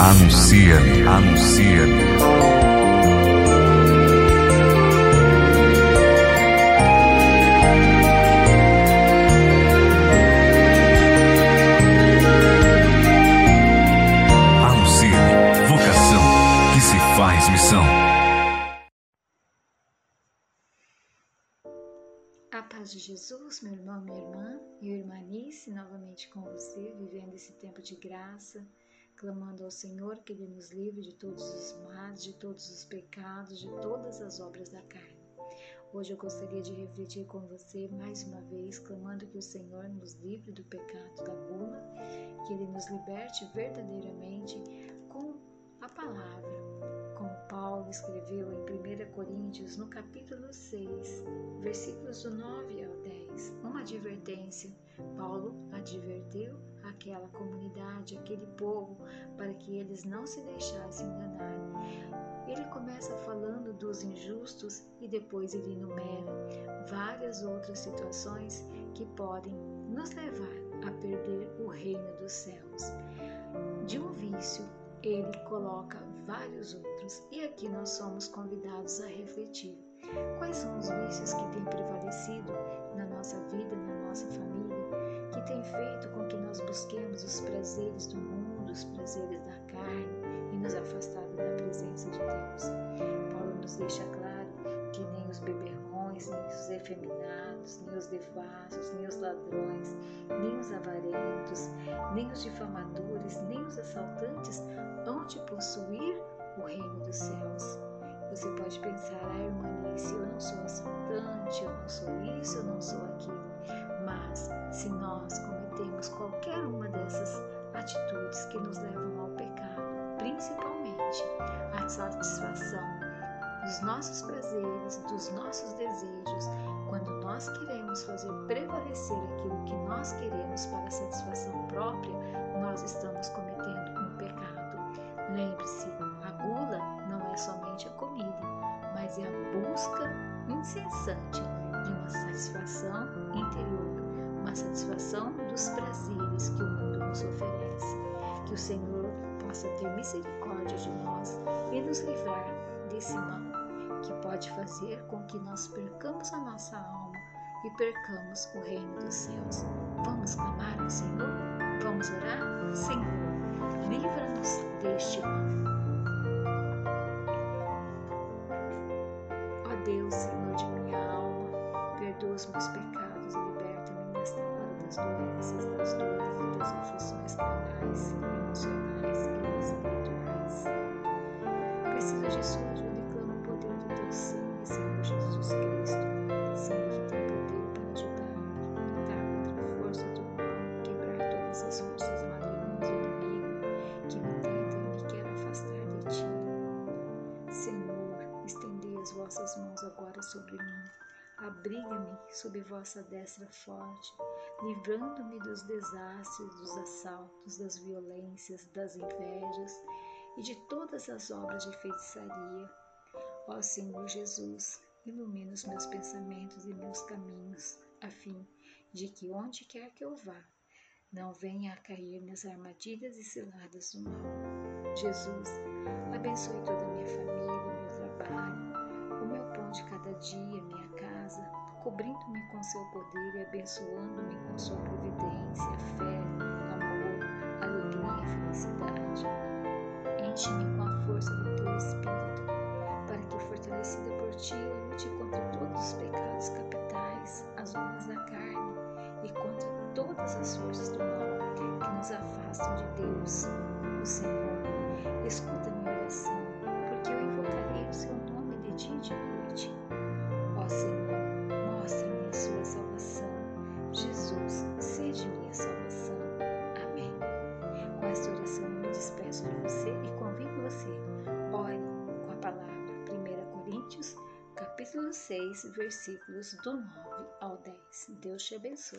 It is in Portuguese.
Anuncia-me, anuncia-me. Anuncia-me, vocação que se faz missão. A paz de Jesus, meu irmão, minha irmã, e irmã Anice, novamente com você, vivendo esse tempo de graça, clamando ao Senhor que Ele nos livre de todos os males, de todos os pecados, de todas as obras da carne. Hoje eu gostaria de refletir com você mais uma vez, clamando que o Senhor nos livre do pecado da gula, que Ele nos liberte verdadeiramente com a palavra, como Paulo escreveu em 1 Coríntios, no capítulo 6, versículos do 9 ao 10, uma advertência. Paulo adverteu aquela comunidade, aquele povo, para que eles não se deixassem enganar. Ele começa falando dos injustos e depois ele enumera várias outras situações que podem nos levar a perder o reino dos céus. De um vício, ele coloca vários outros e aqui nós somos convidados a refletir. Quais são os vícios que têm prevalecido nossa vida, na nossa família, que têm feito com que nós busquemos os prazeres do mundo, os prazeres da carne e nos afastado da presença de Deus? Paulo nos deixa claro que nem os beberrões, nem os efeminados, nem os devassos, nem os ladrões, nem os avarentos, nem os difamadores, nem os assaltantes hão de possuir o reino dos céus. Você pode pensar, ah, irmãnice, eu não sou assaltante, eu não sou isso, eu não sou aquilo. Mas se nós cometemos qualquer uma dessas atitudes que nos levam ao pecado, principalmente a satisfação dos nossos prazeres, dos nossos desejos, quando nós queremos fazer prevalecer aquilo que nós queremos para a satisfação própria, nós estamos cometendo satisfação interior, uma satisfação dos prazeres que o mundo nos oferece. Que o Senhor possa ter misericórdia de nós e nos livrar desse mal que pode fazer com que nós percamos a nossa alma e percamos o reino dos céus. Vamos clamar ao Senhor? Vamos orar? Senhor, livra-nos deste mal. Ó Deus, Senhor de perdoa os meus pecados e liberta-me nesta hora das doenças, das dores e das aflições carnais, emocionais e espirituais. Preciso de sua ajuda o poder do teu sangue, Senhor Jesus Cristo. Sangue que tem poder para ajudar-me, lutar contra a força do mal, quebrar todas as forças malignas do inimigo que me tenta e me quer afastar de ti. Senhor, estendei as vossas mãos agora sobre mim. Abriga-me sob vossa destra forte, livrando-me dos desastres, dos assaltos, das violências, das invejas e de todas as obras de feitiçaria. Ó Senhor Jesus, ilumina os meus pensamentos e meus caminhos, a fim de que onde quer que eu vá, não venha a cair nas armadilhas e ciladas do mal. Jesus, abençoe toda a minha família, meu trabalho, o meu pão de cada dia, minha casa, cobrindo-me com seu poder e abençoando-me com sua providência, fé, amor, alegria e felicidade. Enche-me com a força do teu Espírito, para que, fortalecida por ti, eu lute contra todos os pecados capitais, as obras da carne e contra todas as forças do mal que nos afastam de Deus, o Senhor. Capítulo 6, versículos do 9 ao 10. Deus te abençoe.